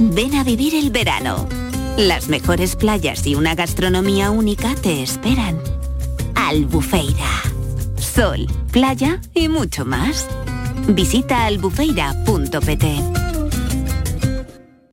Ven a vivir el verano. Las mejores playas y una gastronomía única te esperan. Albufeira. Sol, playa y mucho más. Visita albufeira.pt.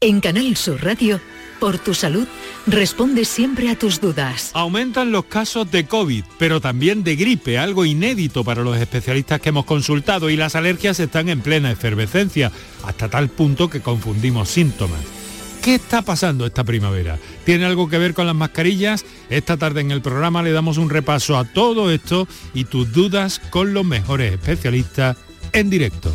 En Canal Sur Radio, por tu salud, responde siempre a tus dudas. Aumentan los casos de COVID, pero también de gripe, algo inédito para los especialistas que hemos consultado y las alergias están en plena efervescencia, hasta tal punto que confundimos síntomas. ¿Qué está pasando esta primavera? ¿Tiene algo que ver con las mascarillas? Esta tarde en el programa le damos un repaso a todo esto y tus dudas con los mejores especialistas en directo.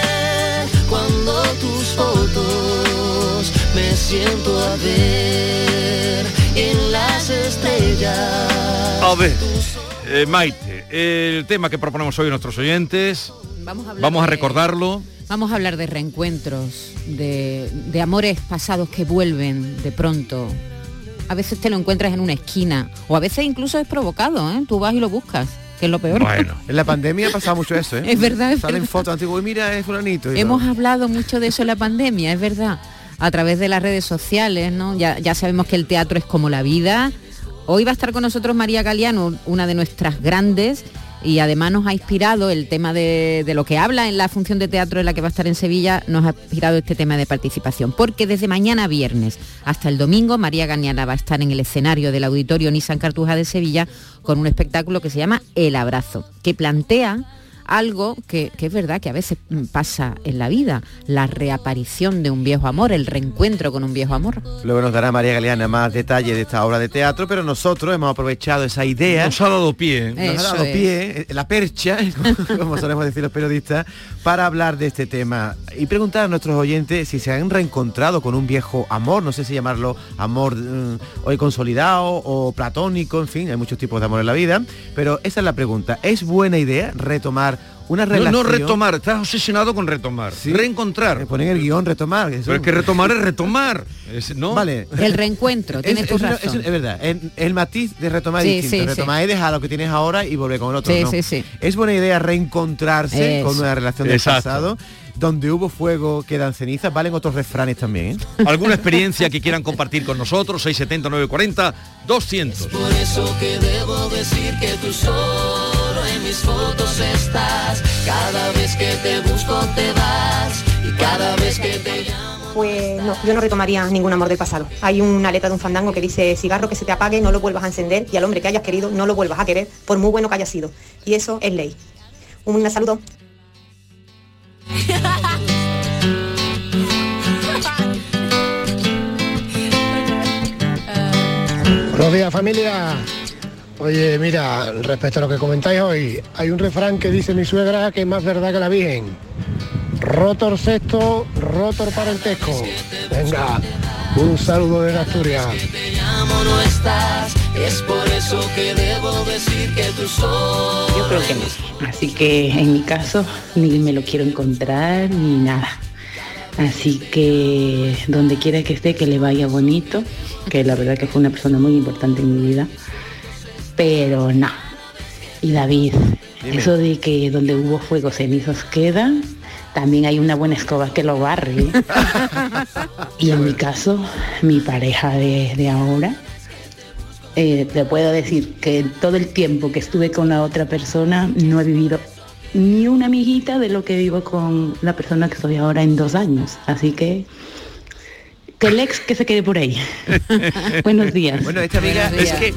siento a ver en las estrellas. A ver, eh, Maite, el tema que proponemos hoy a nuestros oyentes, Vamos a, hablar vamos a de- recordarlo. Vamos a hablar de reencuentros, de, de amores pasados que vuelven de pronto. A veces te lo encuentras en una esquina o a veces incluso es provocado, ¿eh? Tú vas y lo buscas, que es lo peor. En la pandemia ha pasado mucho eso, ¿eh? Es verdad, es Salen verdad. fotos antiguas y mira, es fulanito. y Hemos hablado mucho de eso en la pandemia, es verdad. A través de las redes sociales. Ya, sabemos que el teatro es como la vida. Hoy va a estar con nosotros María Galeano, una de nuestras grandes, y además nos ha inspirado el tema de, lo que habla en la función de teatro en la que va a estar en Sevilla, nos ha inspirado este tema de participación. Porque desde mañana viernes hasta el domingo, María Galeana va a estar en el escenario del Auditorio Nissan Cartuja de Sevilla con un espectáculo que se llama El Abrazo, que plantea algo que, que es verdad que a veces mm, pasa en la vida, la reaparición de un viejo amor, el reencuentro con un viejo amor. Luego nos dará María Galeana más detalles de esta obra de teatro, pero nosotros hemos aprovechado esa idea. Nos ha dado pie. Nos ha dado es. pie, eh, la percha, como solemos decir los periodistas, para hablar de este tema y preguntar a nuestros oyentes si se han reencontrado con un viejo amor, no sé si llamarlo amor mm, hoy consolidado o platónico, en fin, hay muchos tipos de amor en la vida, pero esa es la pregunta. ¿Es buena idea retomar una No, relación... no retomar, estás obsesionado con retomar. Reencontrar. Ponen el guion retomar. Pero es que retomar es retomar. Es- ¿no? Vale. El reencuentro, Es, tu es razón. es- es verdad, el, el matiz de retomar Sí, es distinto. sí, retomar es dejar lo que tienes ahora y volver con el otro. Sí, no. sí, sí. Es buena idea reencontrarse Eso. con una relación del Exacto. pasado. Donde hubo fuego quedan cenizas, valen otros refranes también. ¿eh? ¿Alguna experiencia que quieran compartir con nosotros? 670 940 200. Por eso que debo decir que tú solo en mis fotos estás. Cada vez que te busco te vas y cada vez que te llamo. Pues no, yo no retomaría ningún amor del pasado. Hay una letra de un fandango que dice, cigarro que se te apague, no lo vuelvas a encender y al hombre que hayas querido no lo vuelvas a querer, por muy bueno que haya sido. Y eso es ley. Un saludo. Buenos días familia. Oye, mira, respecto a lo que comentáis hoy, hay un refrán que dice mi suegra que es más verdad que la Virgen. Rotor sexto, rotor parentesco. Venga, un saludo de Asturias. Te llamo no estás. Es por eso que debo decir que tú. Yo creo que no. Así que en mi caso ni me lo quiero encontrar ni nada. Así que donde quiera que esté que le vaya bonito, que la verdad que fue una persona muy importante en mi vida. Pero no. Y David, Dime. eso de que donde hubo fuego cenizos quedan, también hay una buena escoba que lo barre. y en mi caso, mi pareja de, de ahora, eh, te puedo decir que todo el tiempo que estuve con la otra persona no he vivido ni una amiguita de lo que vivo con la persona que estoy ahora en dos años. Así que que el ex que se quede por ahí. Buenos días. Bueno, esta amiga es que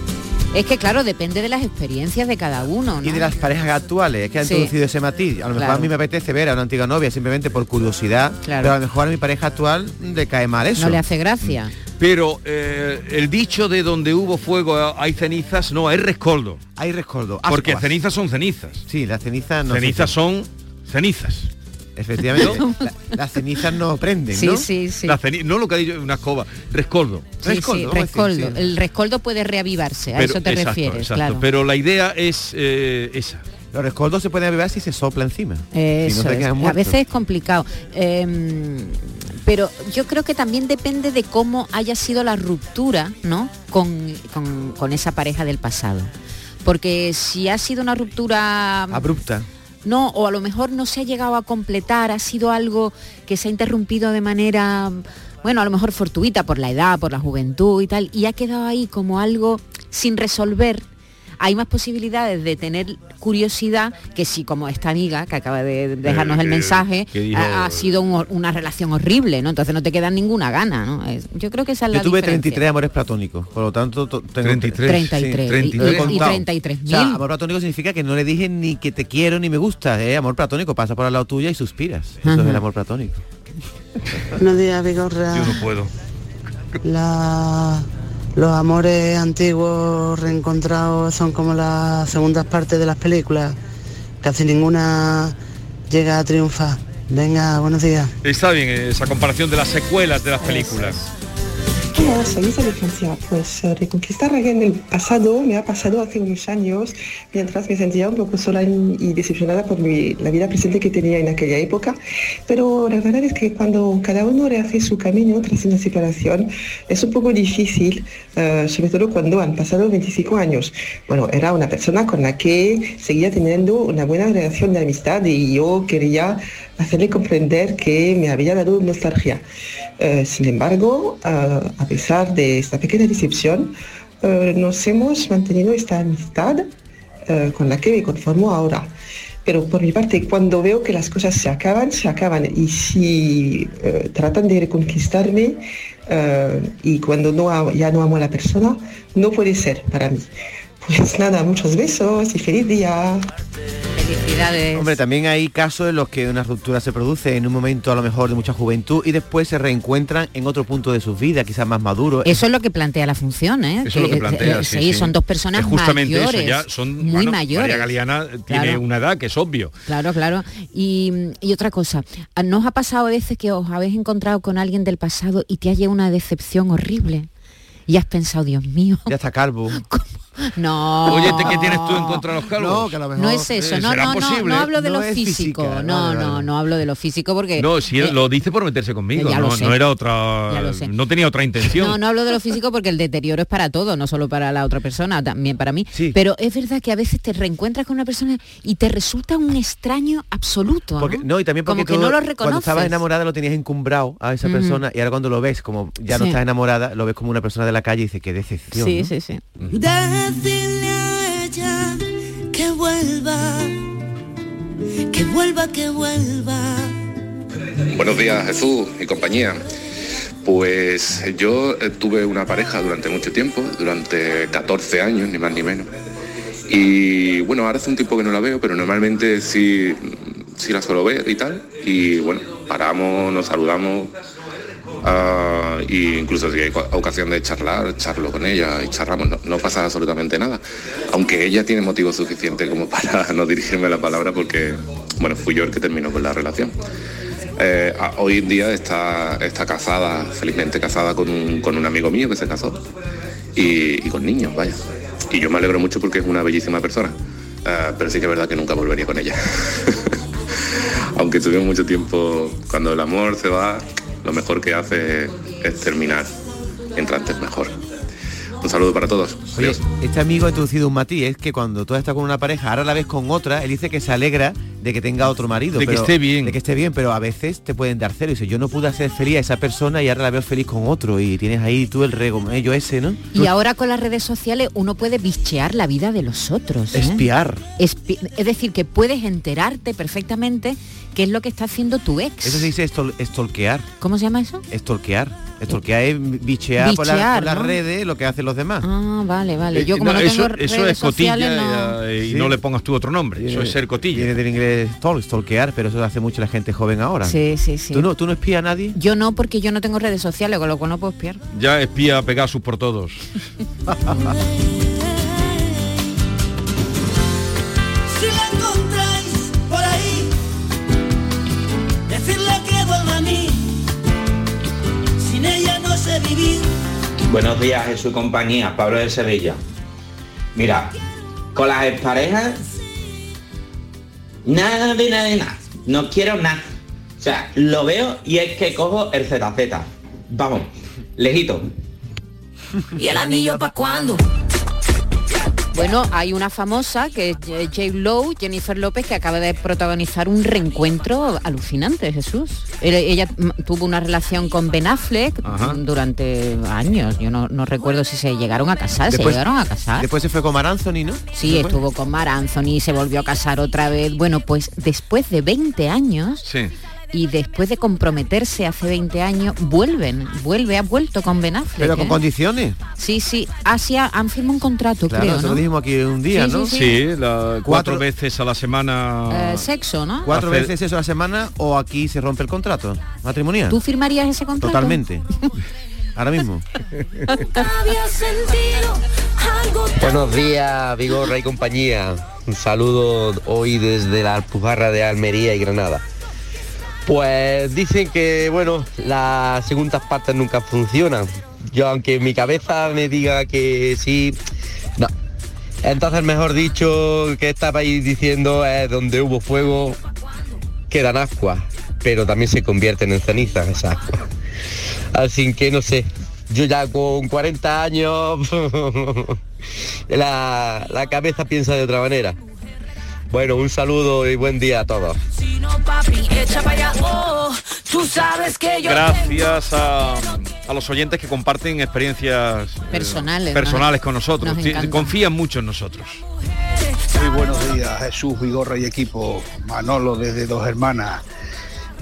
Es que claro, depende de las experiencias de cada uno, ¿no? y de las parejas actuales, es que han Sí. introducido ese matiz. A lo mejor Claro. a mí me apetece ver a una antigua novia simplemente por curiosidad, Claro. pero a lo mejor a mi pareja actual le cae mal eso. No le hace gracia. Pero eh, el dicho de donde hubo fuego hay cenizas, no, hay rescoldo. Hay rescoldo. Porque ascuas. cenizas son cenizas. Sí, las cenizas no Cenizas son cenizas. Efectivamente. la- las cenizas no prenden, Sí, ¿no? sí, sí. La no lo que ha dicho una escoba, rescoldo. Sí, sí, rescoldo. El rescoldo puede reavivarse, a eso te exacto, refieres, exacto. claro. Pero la idea es eh, esa. Los rescoldos se pueden beber si se sopla encima. si Eso no A veces es complicado. Em, pero yo creo que también depende de cómo haya sido la ruptura, ¿no? Con, con- con esa pareja del pasado. Porque si ha sido una ruptura Abrupta. No, o a lo mejor no se ha llegado a completar, ha sido algo que se ha interrumpido de manera, bueno, a lo mejor fortuita por la edad, por la juventud y tal, y ha quedado ahí como algo sin resolver. Hay más posibilidades de tener curiosidad que si como esta amiga que acaba de dejarnos Eh, el que- mensaje dijo- ha, ha sido un- una relación horrible, ¿no? Entonces no te queda ninguna gana, ¿no? Es- yo creo que esa es la Yo tuve diferencia. 33 amores platónicos, por lo tanto to- tengo 33. 33, y- Lo he y- y contado. 33.000. O sea, amor platónico significa que no le dije ni que te quiero ni me gusta, ¿eh? Amor platónico, pasa por al lado tuya y suspiras. Eso es el amor platónico. Buenos días, Vigorra. Yo no puedo. La- los amores antiguos reencontrados son como las segundas partes de las películas. Casi ninguna llega a triunfar. Venga, buenos días. Está bien esa comparación de las secuelas de las películas. Hola, soy de. Pues eh, reconquistar a alguien del pasado me ha pasado hace unos años mientras me sentía un poco sola y decepcionada por la vida presente que tenía en aquella época. Pero la verdad es que cuando cada uno rehace su camino tras una separación es un poco difícil, eh, sobre todo cuando han pasado 25 años. Bueno, era una persona con la que seguía teniendo una buena relación de amistad y yo quería hacerle comprender que me había dado nostalgia. Eh, sin embargo, a pesar de esta pequeña decepción, eh, nos hemos mantenido esta amistad eh, con la que me conformo ahora. Pero por mi parte, cuando veo que las cosas se acaban, se acaban. Y si tratan de reconquistarme y cuando no, ya no amo a la persona, no puede ser para mí. Pues nada, muchos besos y feliz día. Felicidades. Hombre, también hay casos en los que una ruptura se produce en un momento a lo mejor de mucha juventud y después se reencuentran en otro punto de sus vidas, quizás más maduro. Eso es lo que plantea la función, ¿eh? Eso es lo que plantea, eh, sí, sí, son dos personas Es justamente eso, ya son muy bueno, mayores. María Galeana tiene Claro. una edad que es obvio. Claro, claro. Y, y otra cosa, ¿no os ha pasado a veces que os habéis encontrado con alguien del pasado y te ha llegado una decepción horrible? Y has pensado, Dios mío, Ya está calvo. No. Oye, ¿qué tienes tú en contra de los calvos? No, que a lo mejor... No es eso, Eh, no, ¿será no, no, no hablo de No lo físico, física, no, vale, no, vale. no hablo de lo físico porque... No, si él eh, lo dice por meterse conmigo, Ya lo no, sé. no era otra, Ya lo sé. no tenía otra intención. No, no hablo de lo físico porque el deterioro es para todo, no solo para la otra persona, también para mí. Pero es verdad que a veces te reencuentras con una persona y te resulta un extraño absoluto. Porque, ¿no? y también porque Como que tú, no lo cuando reconoces. estabas enamorada lo tenías encumbrado a esa persona y ahora cuando lo ves como ya no Sí. estás enamorada, lo ves como una persona de la calle y dices, qué decepción. Sí, ¿no? sí, sí. Que vuelva, que vuelva, que vuelva. Buenos días Jesús y compañía. Pues yo eh, tuve una pareja durante mucho tiempo, durante 14 años, ni más ni menos. Y bueno, ahora hace un tiempo que no la veo, pero normalmente sí, sí la suelo ver y tal. Y bueno, paramos, nos saludamos. Ah, y incluso si hay ocasión de charlar, charlo con ella y charlamos, no, pasa absolutamente nada. Aunque ella tiene motivo suficiente como para no dirigirme la palabra porque, bueno, fui yo el que terminó con la relación. Eh, hoy en día está, está casada, felizmente casada con un, con un amigo mío que se casó y, y con niños, vaya. Y yo me alegro mucho porque es una bellísima persona, Eh, pero sí que es verdad que nunca volvería con ella. Aunque tuvimos mucho tiempo, cuando el amor se va, lo mejor que hace es terminar, mientras antes mejor. Un saludo para todos. Oye, Adiós. este amigo ha introducido un matiz, es que cuando tú estás con una pareja, ahora la ves con otra, él dice que se alegra de que tenga otro marido. De que esté bien. De que esté bien, pero a veces te pueden dar cero. Y dice, yo no pude hacer feliz a esa persona y ahora la veo feliz con otro. Y tienes ahí tú el regomello ese, ¿no? Y ahora con las redes sociales uno puede bichear la vida de los otros. ¿eh? Espiar. Espi- es decir, que puedes enterarte perfectamente qué es lo que está haciendo tu ex. Eso se dice estol- estolquear. ¿Cómo se llama eso? Estolquear. Estolquear es bichear, por, la- Bichear, por las ¿no? redes lo que hacen los demás. Ah, vale, vale. Eh, Yo como no, eso, tengo eso redes es cotilla sociales, no... eh, y Sí. no le pongas tú otro nombre. Eso es ser cotilla. Viene del inglés stol, stalkear, pero eso lo hace mucho la gente joven ahora. Sí, sí, sí. ¿Tú no, ¿Tú no espías a nadie? Yo no, porque yo no tengo redes sociales, con lo cual no puedo espiar. Ya espía a Pegasus por todos. Buenos días, Jesús compañía, Pablo de Sevilla. Mira, con las exparejas, nada de nada de nada. No quiero nada. O sea, lo veo y es que cojo el ZZ. Vamos, lejito. ¿Y el anillo para cuándo? Bueno, hay una famosa que es J. Lowe, Jennifer López, que acaba de protagonizar un reencuentro alucinante, Jesús. Ella, tuvo una relación con Ben Affleck Ajá. durante años. Yo no, no recuerdo si se llegaron a casar. ¿Se llegaron a casar? Después se fue con Mar Anthony, ¿no? Sí, estuvo con Mar Anthony, se volvió a casar otra vez. Bueno, pues después de 20 años Sí. Y después de comprometerse hace 20 años, vuelven, vuelve, ha vuelto con Ben Affleck. Pero con ¿eh? condiciones. Sí, sí, Asia han firmado un contrato, Claro, creo, eso ¿no? lo dijimos aquí un día, Sí, ¿no? sí, Sí, la- cuatro, Cuatro- veces a la semana. Eh, sexo, ¿no? Cuatro Hacer- veces eso a la semana o aquí se rompe el contrato matrimonial. ¿Tú firmarías ese contrato? Totalmente. Ahora mismo. Buenos días, Vigorra y compañía. Un saludo hoy desde la Alpujarra de Almería y Granada. Pues dicen que, bueno, las segundas partes nunca funcionan. Yo, aunque mi cabeza me diga que sí, no. Entonces, mejor dicho, que estabais diciendo es donde hubo fuego, quedan ascuas, pero también se convierten en cenizas esas ascuas. Así que no sé, yo ya con 40 años la, la cabeza piensa de otra manera. Bueno, un saludo y buen día a todos. Gracias a, a los oyentes que comparten experiencias eh, Personales, personales ¿no? con nosotros. Nos. Confían mucho en nosotros. Muy buenos días, Jesús, Vigorra y equipo. Manolo desde Dos Hermanas.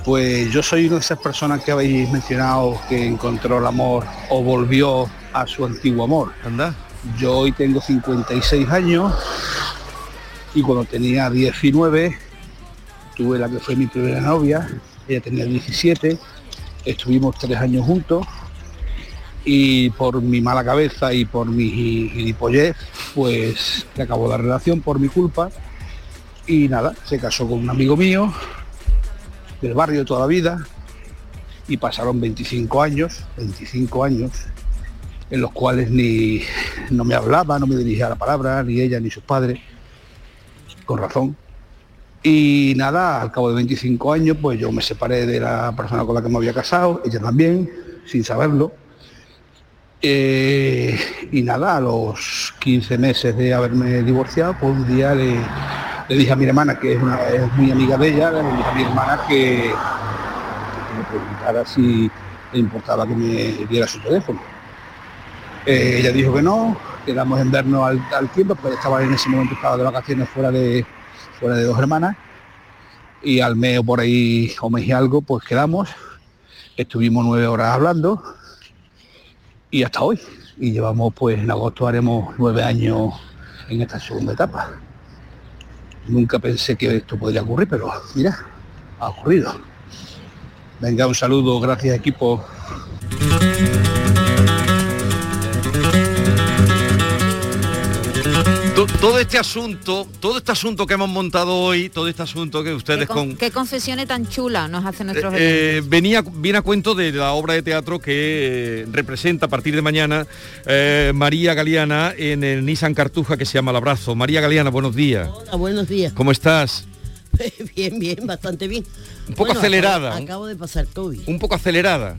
Pues yo soy una de esas personas que habéis mencionado que encontró el amor o volvió a su antiguo amor. Anda. Yo hoy tengo 56 años y cuando tenía 19 tuve la que fue mi primera novia, ella tenía 17, estuvimos tres años juntos. Y por mi mala cabeza y por mi gi- gilipollez, pues se acabó la relación por mi culpa. Y nada, se casó con un amigo mío del barrio de toda la vida y pasaron 25 años, 25 años en los cuales ni no me hablaba, no me dirigía la palabra, ni ella ni sus padres, con razón. Y nada, al cabo de 25 años, pues yo me separé de la persona con la que me había casado, ella también, sin saberlo. Eh, y nada, a los 15 meses de haberme divorciado, pues un día le, le dije a mi hermana, que es, una, muy amiga de ella, le dije a mi hermana que, que me preguntara si le importaba que me diera su teléfono. Eh, ella dijo que no, quedamos en vernos al, tiempo, pues estaba en ese momento estaba de vacaciones fuera de, fuera de dos hermanas. Y al mes o por ahí o mes y algo pues quedamos. Estuvimos nueve horas hablando y hasta hoy. Y llevamos pues en agosto haremos nueve años en esta segunda etapa. Nunca pensé que esto podría ocurrir pero mira ha ocurrido. Venga un saludo gracias equipo Todo este asunto, todo este asunto que hemos montado hoy, todo este asunto que ustedes ¿Qué, con- con... qué confesiones tan chulas nos hacen nuestros Eh, venía viene a cuento de la obra de teatro que eh, representa a partir de mañana eh, María Galeana en el Nissan Cartuja que se llama El Abrazo. María Galeana, buenos días. Hola, buenos días. ¿Cómo estás? bien, bien, bastante bien. Un poco Bueno, acelerada. Acabo, acabo de pasar COVID. Un poco acelerada.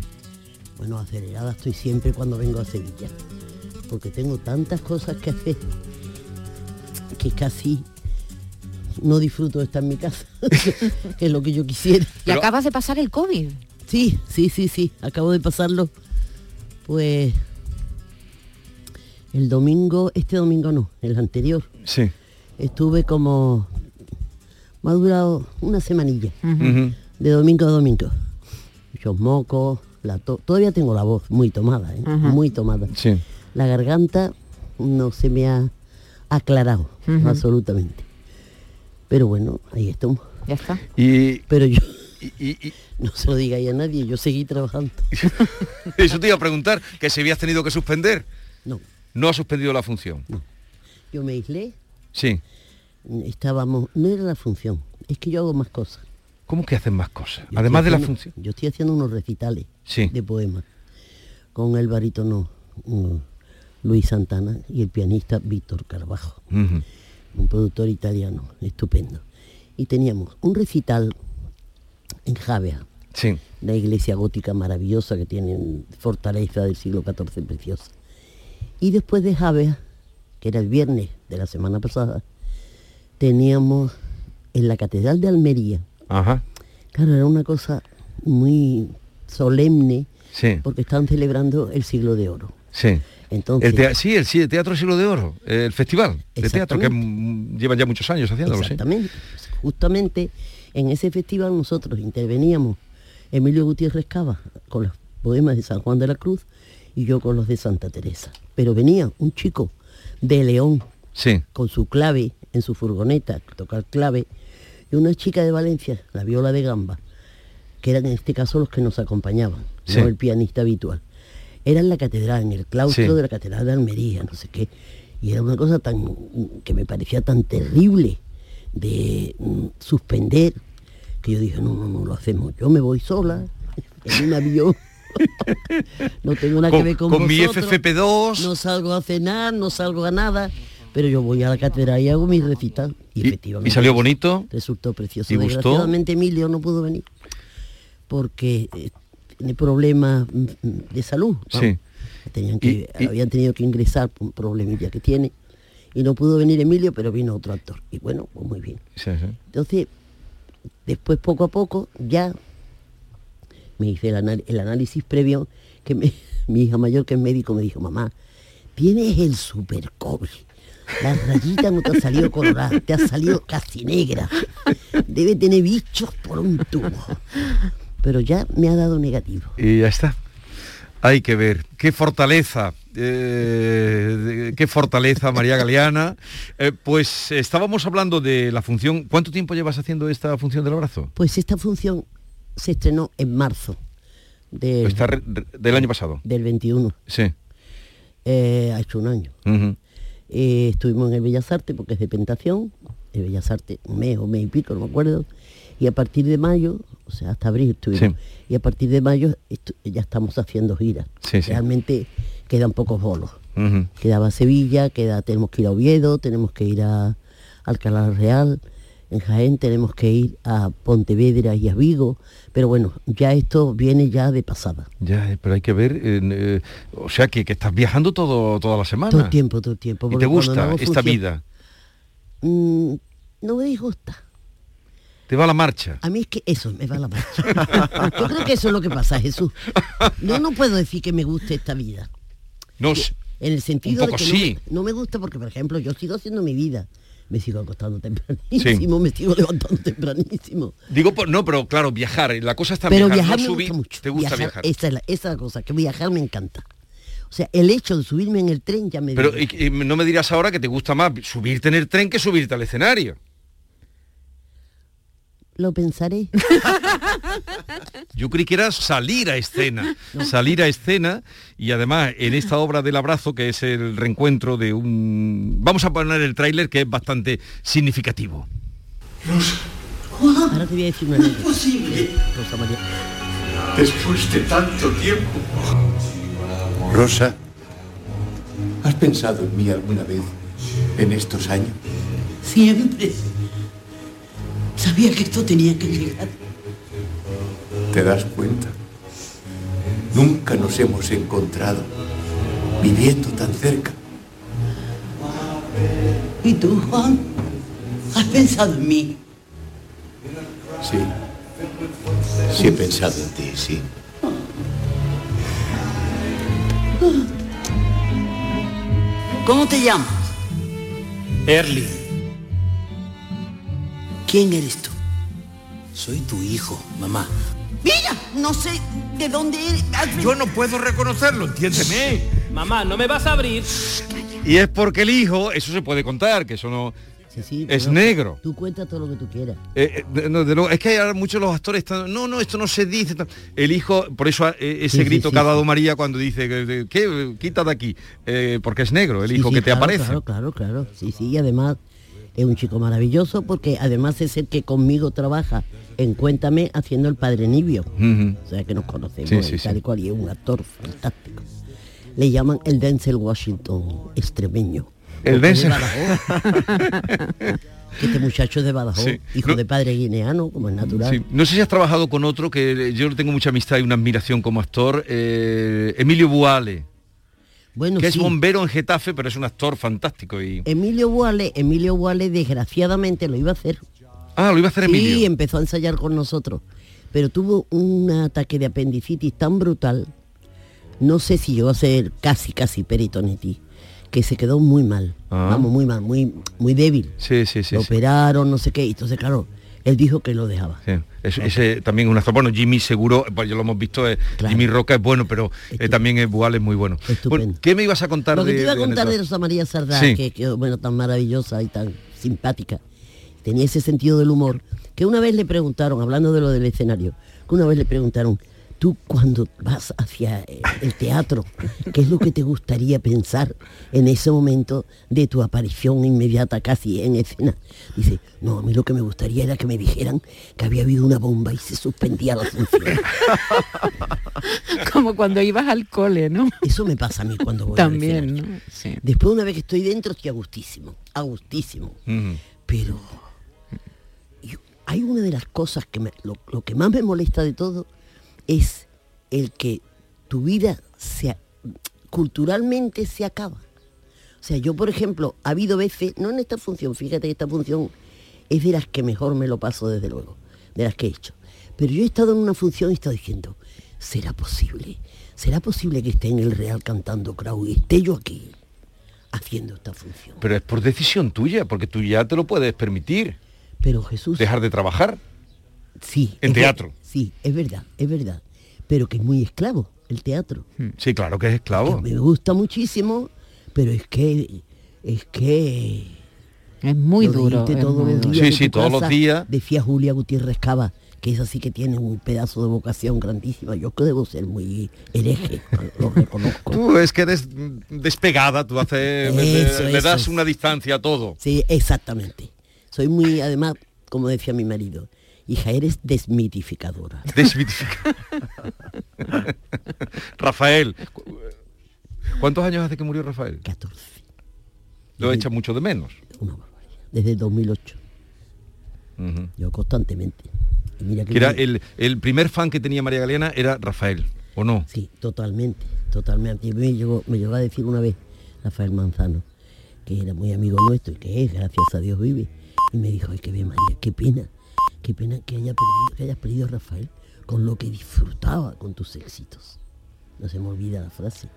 Bueno, acelerada estoy siempre cuando vengo a Sevilla. Porque tengo tantas cosas que hacer que casi no disfruto de estar en mi casa, que es lo que yo quisiera. Y acabas de pasar el COVID. Sí, sí, sí, sí. Acabo de pasarlo. Pues el domingo, este domingo no, el anterior. Sí. Estuve como. Me ha durado una semanilla. De domingo a domingo. Muchos mocos, la to- todavía tengo la voz muy tomada, ¿eh? Muy tomada. Sí. La garganta no se me ha aclarado Absolutamente. Pero bueno, ahí estamos. Ya está. Y, Pero yo y- no se lo diga a nadie, yo seguí trabajando. Eso te iba a preguntar, que si habías tenido que suspender. No. No ha suspendido la función. Yo me aislé, Sí. estábamos, no era la función, es que yo hago más cosas. ¿Cómo que hacen más cosas? Yo Además de la función. Yo estoy haciendo unos recitales Sí. de poemas con el barítono Luis Santana y el pianista Víctor Carvajo, un productor italiano estupendo. Y teníamos un recital en Javea, Sí. la iglesia gótica maravillosa que tiene fortaleza del siglo XIV preciosa. Y después de Javea, que era el viernes de la semana pasada, teníamos en la Catedral de Almería, Ajá. claro, era una cosa muy solemne, Sí. porque estaban celebrando el siglo de oro. Sí. Entonces, El sí, el, sí, el Teatro Siglo de Oro, el festival de teatro que llevan ya muchos años haciéndolo, sí. Exactamente. Justamente en ese festival nosotros interveníamos Emilio Gutiérrez Cava con los poemas de San Juan de la Cruz y yo con los de Santa Teresa. Pero venía un chico de León Sí. con su clave en su furgoneta, tocar clave, y una chica de Valencia, la viola de gamba, que eran en este caso los que nos acompañaban, Sí. no el pianista habitual. Era en la catedral, en el claustro Sí. de la catedral de Almería, no sé qué. Y era una cosa tan que me parecía tan terrible de mm, suspender, que yo dije, no, no, no lo hacemos. Yo me voy sola, en un avión. no tengo nada que ver con, con mi vosotros, FFP2. No salgo a cenar, no salgo a nada, pero yo voy a la catedral y hago mi recital. Y, efectivamente. y salió bonito? Resultó precioso. ¿Y gustó? Desgraciadamente Emilio no pudo venir porque tiene problemas mm, mm, de salud. vamos. Sí. Tenían que, habían tenido que ingresar por un problemilla que tiene. Y no pudo venir Emilio, pero vino otro actor. Y bueno, pues muy bien. Sí, sí. Entonces, después poco a poco ya me hice el, anal- el análisis previo que me- mi hija mayor que es médico me dijo, mamá, tienes el super cobre. La rayita no te ha salido colorada, te ha salido casi negra. Debe tener bichos por un tubo. Pero ya me ha dado negativo. Y ya está. Hay que ver. Qué fortaleza. eh, qué fortaleza, María Galeana. Eh, pues estábamos hablando de la función. ¿Cuánto tiempo llevas haciendo esta función del abrazo? Pues esta función se estrenó en marzo de- Está re- del año pasado. del 21. Sí. Eh, ha hecho un año. Eh, estuvimos en el Bellas Artes porque es de Pentación, el Bellas Artes un mes o mes y pico, no me acuerdo. Y a partir de mayo, o sea, hasta abril estuvimos. Sí. Y a partir de mayo ya estamos haciendo giras. Sí. Realmente quedan pocos bolos. Ujú. Quedaba Sevilla, queda, tenemos que ir a Oviedo, tenemos que ir a Alcalá Real, en Jaén tenemos que ir a Pontevedra y a Vigo, pero bueno, ya esto viene ya de pasada. Ya, eh, pero hay que ver, eh, eh, o sea, que, que estás viajando todo, toda la semana. Todo el tiempo, todo el tiempo. ¿Y te gusta no esta función- vida? Mm, no me disgusta. ¿Te va la marcha? A mí es que eso me va la marcha. Yo creo que eso es lo que pasa, Jesús. Yo no puedo decir que me guste esta vida. No sé. En el sentido de que no sí. me- no, me gusta porque, por ejemplo, yo sigo haciendo mi vida. Me sigo acostando tempranísimo, me sigo levantando tempranísimo. Digo, por- no, pero claro, viajar, la cosa está Pero viajar, viajar no me subir. gusta mucho. ¿Te gusta viajar? Esa es, la, esa es la cosa, que viajar me encanta. O sea, el hecho de subirme en el tren ya me... Pero divierte. y- y no me dirás ahora que te gusta más subirte en el tren que subirte al escenario. Lo pensaré. Yo creí que era salir a escena, salir a escena y además en esta obra del abrazo que es el reencuentro de un... Vamos a poner el tráiler que es bastante significativo. Ahora te voy a decir una anécdota. Rosa María. Después de tanto tiempo. Rosa, ¿has pensado en mí alguna vez en estos años? Siempre. Sabía que esto tenía que llegar. ¿Te das cuenta? Nunca nos hemos encontrado viviendo tan cerca. ¿Y tú, Juan? ¿Has pensado en mí? Sí. Sí he pensado en ti, sí. ¿Cómo te llamas? Erly, ¿Quién eres tú? soy tu hijo, mamá. Mira, no sé de dónde eres. Yo no puedo reconocerlo, entiéndeme. Mamá, ¿no me vas a abrir? Y es porque el hijo, eso se puede contar, que eso no... es negro. Tú cuenta todo lo que tú quieras. Eh, eh, no, de luego, es que hay ahora muchos los actores están, no, no, esto no se dice. tal. El hijo, por eso eh, ese Sí, grito sí, que ha dado sí. María cuando dice que, quita de aquí, eh, porque es negro, el Sí, hijo sí, que te aparece. Claro, claro, claro. Sí, sí, y además es un chico maravilloso porque además es el que conmigo trabaja en Cuéntame haciendo el padre Nibio. O sea que nos conocemos Sí, y sí, tal y cual, y es un actor fantástico. Le llaman el Denzel Washington extremeño. El de Denzel. Que este muchacho es de Badajoz, Sí. hijo de padre guineano, como es natural. Sí. No sé si has trabajado con otro que yo tengo mucha amistad y una admiración como actor, eh, Emilio Buale, Bueno, que es bombero en Getafe, pero es un actor fantástico. Y... Emilio Buale, Emilio Buale desgraciadamente lo iba a hacer. Ah, lo iba a hacer Emilio. Sí, empezó a ensayar con nosotros. Pero tuvo un ataque de apendicitis tan brutal, no sé si llegó a ser casi, casi peritonitis, que se quedó muy mal. Ah. Vamos, muy mal, muy, muy débil. Sí, sí, sí. lo operaron, no sé qué. Entonces, claro, él dijo que lo dejaba. Sí, es- ese también es un actor. Bueno Jimmy seguro pues ya lo hemos visto eh, Jimmy Roca es bueno pero eh, también es Bual es muy bueno. Bueno, ¿qué me ibas a contar Lo que de, te iba a de contar de anécdota? Rosa María Sardá, Sí. que, que, bueno, tan maravillosa y tan simpática, tenía ese sentido del humor, que una vez le preguntaron, hablando de lo del escenario, que una vez le preguntaron, tú cuando vas hacia eh, el teatro, ¿qué es lo que te gustaría pensar en ese momento de tu aparición inmediata casi en escena? Dice, no, a mí lo que me gustaría era que me dijeran que había habido una bomba y se suspendía la función. Como cuando ibas al cole, ¿no? Eso me pasa a mí cuando voy al También. ¿no? Sí. Después una vez que estoy dentro estoy a gustísimo, a gustísimo. Pero yo- hay una de las cosas que me- lo, lo que más me molesta de todo es el que tu vida se, culturalmente se acaba. O sea, yo por ejemplo, ha habido veces, no en esta función, fíjate que esta función es de las que mejor me lo paso desde luego, de las que he hecho. Pero yo he estado en una función y he estado diciendo, ¿será posible? ¿Será posible que esté en el Real cantando Crow y esté yo aquí haciendo esta función? pero es por decisión tuya porque tú ya te lo puedes permitir Pero Jesús... dejar de trabajar Sí. ver- teatro Sí, es verdad, es verdad. Pero que es muy esclavo el teatro. sí claro que es esclavo Me gusta muchísimo, pero es que es que es muy duro, es muy Sí, sí, todos los días. Decía Julia Gutiérrez Cava, que es así que tiene un pedazo de vocación grandísima. Yo que debo ser muy hereje, lo reconozco. tú es que eres despegada tú haces le- Eso, le das eso. una distancia a todo Sí, exactamente. Soy muy, además, como decía mi marido, hija, eres desmitificadora. Desmitifica- Rafael cu- ¿Cuántos años hace que murió Rafael? 14. Lo echa mucho de menos. Desde el 2008. Yo constantemente. Y mira Que era el, el primer fan que tenía María Galeana era Rafael, ¿o no? Sí, totalmente, totalmente. Y me llegó, me llegó a decir una vez Rafael Manzano, que era muy amigo nuestro y que es, gracias a Dios vive, y me dijo, ay, que ve María, qué pena, qué pena que, perdido, que hayas perdido Rafael con lo que disfrutaba con tus éxitos. No se me olvida la frase,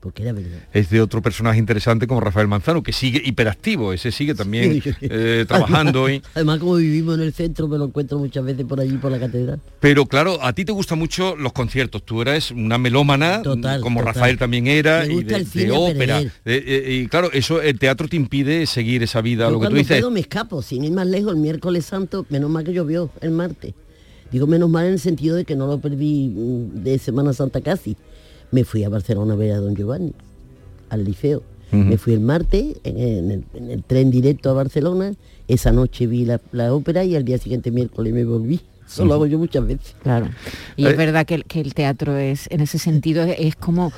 porque era verdad. Es de otro personaje interesante como Rafael Manzano, que sigue hiperactivo, ese sigue también eh, trabajando. y- Además, como vivimos en el centro, me lo encuentro muchas veces por allí, por la catedral. Pero claro, a ti te gustan mucho los conciertos. Tú eres una melómana, Total, como total. Rafael también era, Me y de, el cine de a ópera. Eh, eh, y claro, eso el teatro te impide seguir esa vida. Yo lo que tú dices. puedo me escapo, sin ir más lejos, el miércoles santo, menos mal que llovió el martes. Digo menos mal en el sentido de que no lo perdí mm, de Semana Santa casi. Me fui a Barcelona a ver a Don Giovanni, al liceo. Me fui el martes en, en el, en el tren directo a Barcelona, esa noche vi la, la ópera y al día siguiente miércoles me volví. Eso lo hago yo muchas veces. Claro. Y Eh, es verdad que el, que el teatro es, en ese sentido, es, es como,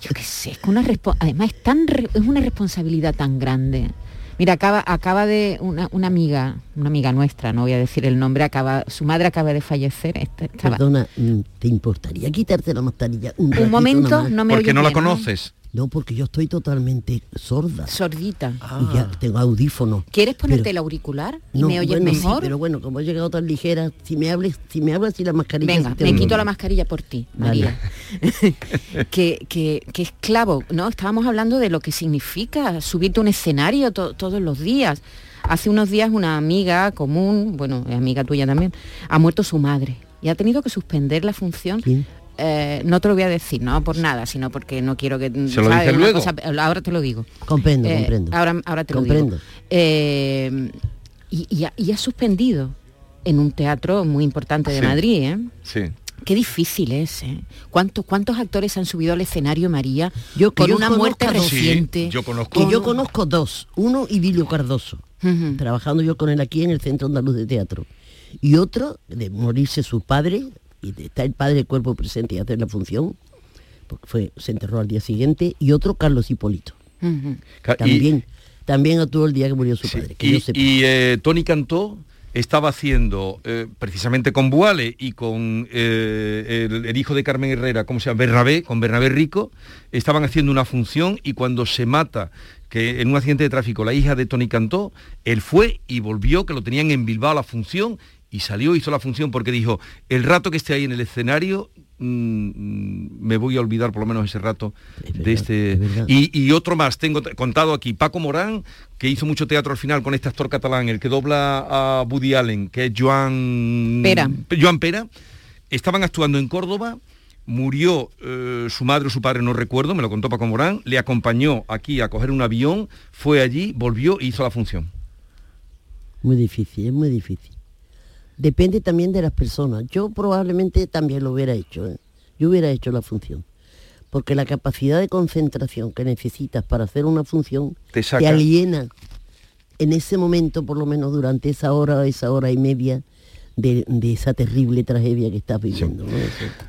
yo qué sé, es que una además es, tan re- es una responsabilidad tan grande. Mira, acaba, acaba de una, una amiga, una amiga nuestra, no voy a decir el nombre, acaba, su madre acaba de fallecer. esta- estaba- Perdona, mm, ¿te importaría quitarte la mascarilla un, ratito momento, más? no me Porque oyes no la bien, ¿no? conoces. No, porque yo estoy totalmente sorda. Sordita. Y ya tengo audífonos. ¿Quieres ponerte Pero- el auricular y No, me oyes bueno, sí, mejor? pero bueno, como he llegado tan ligera, si me hables, si me hablas y la mascarilla. Venga, me quito la mascarilla por ti, Vale. María. que, que, que esclavo, ¿no? Estábamos hablando de lo que significa subirte a un escenario to- todos los días. Hace unos días una amiga común, bueno, es amiga tuya también, ha muerto su madre y ha tenido que suspender la función. Eh, no te lo voy a decir, no por nada, sino porque no quiero que... ¿Se lo ¿sabes? dices Una luego? cosa- ahora te lo digo. Comprendo, Eh, comprendo. Ahora, ahora te Comprendo. lo digo. Eh, y, y ha, y ha suspendido en un teatro muy importante de Sí. Madrid, ¿eh? Sí. Qué difícil es, ¿eh? ¿Cuántos, ¿Cuántos actores han subido al escenario, María, Yo con yo una muerte dos. reciente? yo conozco. Que yo conozco dos. Uno, Idilio Cardoso, trabajando yo con él aquí en el Centro Andaluz de Teatro. Y otro, de morirse su padre, y de estar el padre de cuerpo presente y hacer la función, porque fue, se enterró al día siguiente. Y otro, Carlos Hipólito. Ca- y- También, también actuó el día que murió su padre. Que yo Y, sepa. y, eh, Tony Cantó estaba haciendo, eh, precisamente con Buale y con eh, el, el hijo de Carmen Herrera, ¿cómo se llama? Bernabé, con Bernabé Rico, estaban haciendo una función y cuando se mata, que en un accidente de tráfico, la hija de Tony Cantó, él fue y volvió, que lo tenían en Bilbao a la función, y salió, hizo la función porque dijo, el rato que esté ahí en el escenario, mm, me voy a olvidar por lo menos ese rato de este... Y, y otro más, tengo contado aquí, Paco Morán, que hizo mucho teatro al final con este actor catalán, el que dobla a Woody Allen, que es Joan Pera. Joan Pera, estaban actuando en Córdoba, murió eh, su madre o su padre, no recuerdo, me lo contó Paco Morán, le acompañó aquí a coger un avión, fue allí, volvió e hizo la función. Muy difícil, es muy difícil. Depende también de las personas. Yo probablemente también lo hubiera hecho. ¿eh? Yo hubiera hecho la función. Porque la capacidad de concentración que necesitas para hacer una función Te aliena en ese momento, por lo menos durante esa hora, esa hora y media, de, de esa terrible tragedia que estás viviendo.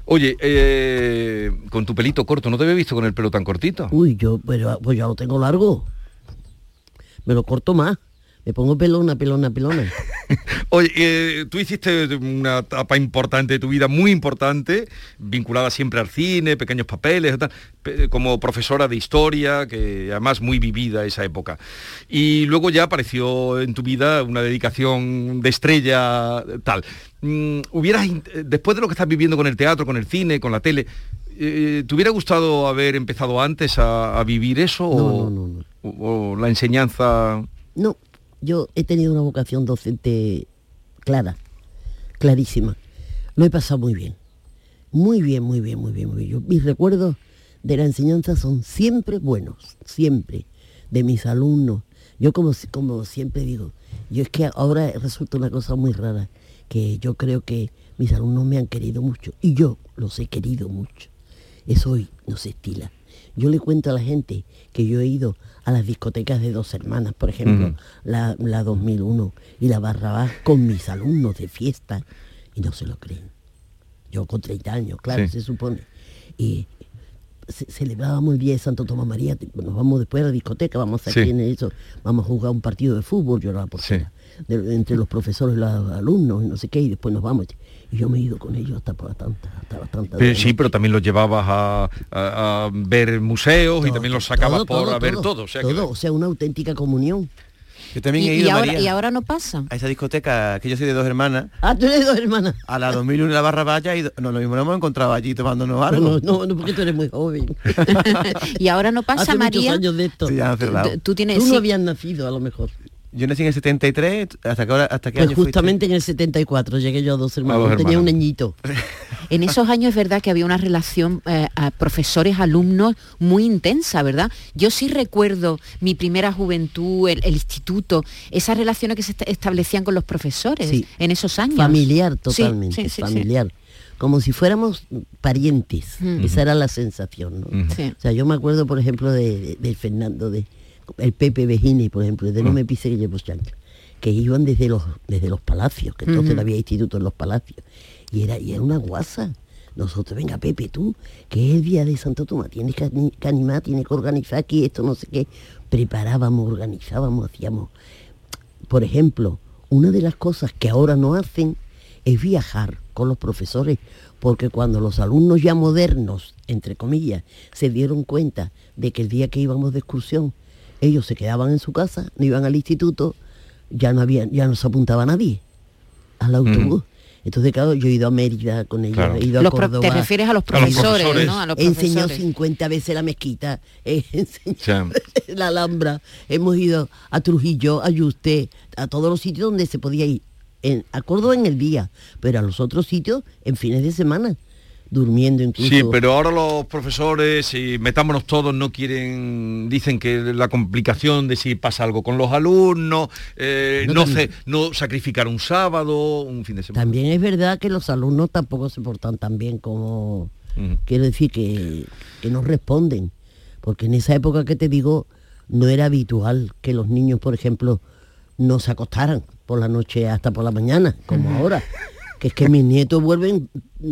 Oye, eh, con tu pelito corto, ¿no te había visto con el pelo tan cortito? Uy, yo, pero pues ya lo tengo largo. Me lo corto más. Me pongo pelona, pelona, pelona. Oye, eh, tú hiciste una etapa importante de tu vida, muy importante, vinculada siempre al cine, pequeños papeles, tal, como profesora de historia, que además muy vivida esa época. Y luego ya apareció en tu vida una dedicación de estrella, tal. Mm, hubieras, eh, después de lo que estás viviendo con el teatro, con el cine, con la tele, eh, ¿te hubiera gustado haber empezado antes a, a vivir eso? o, o- o la enseñanza... No, yo he tenido una vocación docente clara, clarísima. Lo he pasado muy bien. Muy bien, muy bien, muy bien. Yo- mis recuerdos de la enseñanza son siempre buenos, siempre, de mis alumnos. Yo como, como siempre digo, yo es que ahora resulta una cosa muy rara, que yo creo que mis alumnos me han querido mucho y yo los he querido mucho. Eso hoy no se estila. Yo le cuento a la gente que yo he ido a las discotecas de dos hermanas, por ejemplo, la, la 2001 y la Barrabás con mis alumnos de fiesta y no se lo creen. Yo con 30 años, claro, Sí. se supone. Y ce- celebrábamos el día de Santo Tomás María, nos vamos después a la discoteca, vamos Sí. aquí en eso, vamos a jugar un partido de fútbol, yo era la portera, de- entre los profesores y los alumnos y no sé qué, y después nos vamos. Y yo me he ido con ellos hasta tanta, hasta Pero sí, pero también los llevabas a, a- a ver museos y también los sacabas todo, por todo, a ver todo, todo. O sea, que- todo, o sea, una auténtica comunión. Yo también Y, he y ido, ahora, María, y ahora no pasa. a esa discoteca que yo soy de dos hermanas. Ah, tú eres dos hermanas. A la 2001 en la barra valla y no, lo mismo nos hemos encontrado allí tomándonos algo. No, no, no, porque tú eres muy joven. y ahora no pasa, Hace muchos María. años de esto. Sí, ya han cerrado. Tú- tú tienes- Tú sí. no habías nacido, a lo mejor. Yo nací en el 73, ¿hasta qué, hora, hasta qué Pues año fuiste? justamente en el 74 llegué yo a dos hermanos. dos Tenía un añito. En esos años es verdad que había una relación eh, a profesores-alumnos muy intensa, ¿verdad? Yo sí recuerdo mi primera juventud, el, el instituto, esas relaciones que se est- establecían con los profesores Sí. en esos años. Familiar totalmente, sí, sí, sí. familiar. Como si fuéramos parientes. Mm. Esa era la sensación, ¿no? Sí. O sea, yo me acuerdo, por ejemplo, de, de- del Fernando, de el Pepe Vejini, por ejemplo, de No Mm. me pise que llevo que iban desde los, desde los palacios, que entonces había instituto en los palacios. Y era, y era una guasa. Nosotros, venga Pepe, tú, que es el día de Santo Tomás, tienes que animar, tienes que organizar aquí esto, no sé qué. Preparábamos, organizábamos, hacíamos. Por ejemplo, una de las cosas que ahora no hacen es viajar con los profesores, porque cuando los alumnos ya modernos, entre comillas, se dieron cuenta de que el día que íbamos de excursión, ellos se quedaban en su casa, no iban al instituto, ya no había, ya no se apuntaba nadie al autobús. Entonces, claro, yo he ido a Mérida con ellos, Claro. he ido a Los pro- te Córdoba. refieres a los A los profesores, profesores. ¿no? A los He enseñado profesores. 50 veces la mezquita, he enseñado la Alhambra, hemos ido a Trujillo, a Yuste, a todos los sitios donde se podía ir. En, a Córdoba en el día, pero a los otros sitios en fines de semana, durmiendo incluso. Sí, pero ahora los profesores, y metámonos todos, no quieren, dicen que la complicación de si pasa algo con los alumnos, eh, No no, no sacrificar un sábado, un fin de semana. También es verdad que los alumnos tampoco se portan tan bien como... Quiero decir que, que no responden. Porque en esa época que te digo, no era habitual que los niños, por ejemplo, no se acostaran por la noche hasta por la mañana, como ahora. Que es que mis nietos vuelven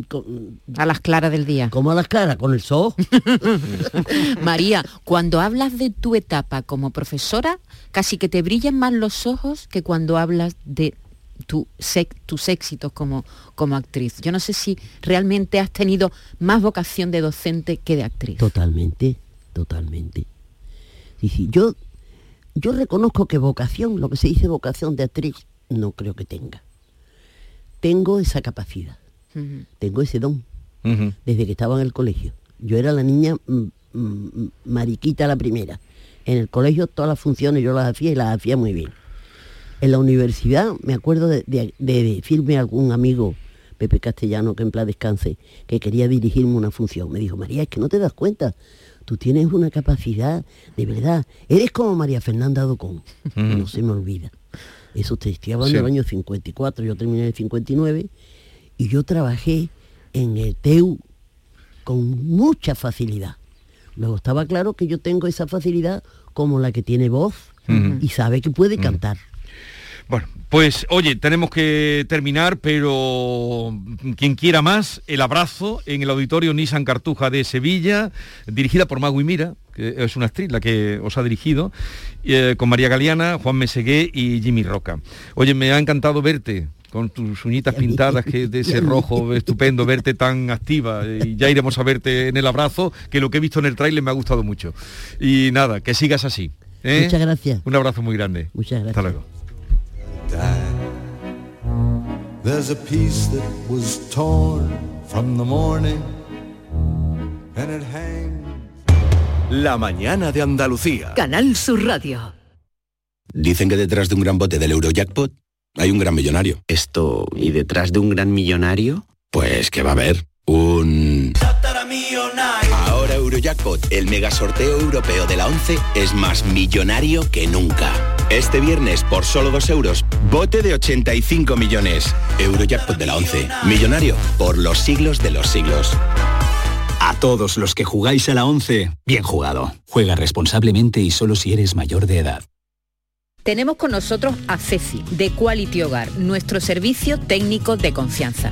con- A las claras del día. como a las claras, con el sol. María, cuando hablas de tu etapa como profesora, casi que te brillan más los ojos que cuando hablas de tu sec- tus éxitos como, como actriz. Yo no sé si realmente has tenido más vocación de docente que de actriz. Totalmente, totalmente. Sí, sí, yo, yo reconozco que vocación, lo que se dice vocación de actriz, no creo que tenga. Tengo esa capacidad, tengo ese don, desde que estaba en el colegio. Yo era la niña mm, mm, mariquita la primera. En el colegio todas las funciones yo las hacía y las hacía muy bien. En la universidad me acuerdo de, de- de decirme algún amigo, Pepe Castellano, que en plan descanse, que quería dirigirme una función. Me dijo, María, es que no te das cuenta. Tú tienes una capacidad, de verdad. Eres como María Fernanda Docón. Ujú. No se me olvida. Eso te estoy hablando Sí. del año 54, yo terminé en el 59 y yo trabajé en el TEU con mucha facilidad. Luego estaba claro que yo tengo esa facilidad como la que tiene voz y sabe que puede cantar. Bueno, pues oye, tenemos que terminar, pero quien quiera más, el abrazo en el auditorio Nissan Cartuja de Sevilla, dirigida por Magui Mira, que es una actriz la que os ha dirigido, eh, con María Galeana, Juan Mesegué y Jimmy Roca. Oye, me ha encantado verte con tus uñitas pintadas, que de ese rojo estupendo, verte tan activa. Y ya iremos a verte en el abrazo, que lo que he visto en el tráiler me ha gustado mucho. Y nada, que sigas así. ¿eh? Muchas gracias. Un abrazo muy grande. Muchas gracias. Hasta luego. There's a piece that was torn from the morning and it hangs. La mañana de Andalucía. Canal Sur Radio. Dicen que detrás de un gran bote del Eurojackpot hay un gran millonario. Esto, ¿y detrás de un gran millonario? Pues que va a haber un... Eurojackpot, el mega sorteo europeo de la 11, es más millonario que nunca. Este viernes, por solo 2 euros, bote de 85 millones. Eurojackpot de la 11, millonario por los siglos de los siglos. A todos los que jugáis a la 11, bien jugado. Juega responsablemente y solo si eres mayor de edad. Tenemos con nosotros a Ceci, de Quality Hogar, nuestro servicio técnico de confianza.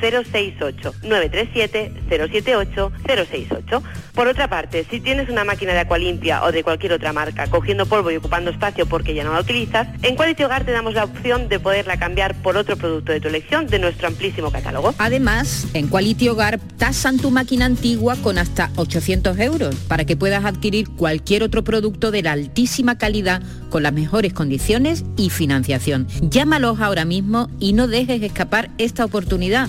068 937 078 068. Por otra parte, si tienes una máquina de Aqualimpia o de cualquier otra marca cogiendo polvo y ocupando espacio porque ya no la utilizas, en Quality Hogar te damos la opción de poderla cambiar por otro producto de tu elección de nuestro amplísimo catálogo. Además, en Quality Hogar tasan tu máquina antigua con hasta 800 euros para que puedas adquirir cualquier otro producto de la altísima calidad con las mejores condiciones y financiación. Llámalos ahora mismo y no dejes escapar esta oportunidad.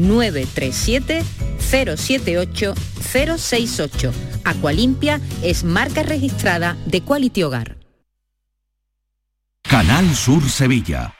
937 078 068. Aqualimpia es marca registrada de Quality Hogar. Canal Sur Sevilla.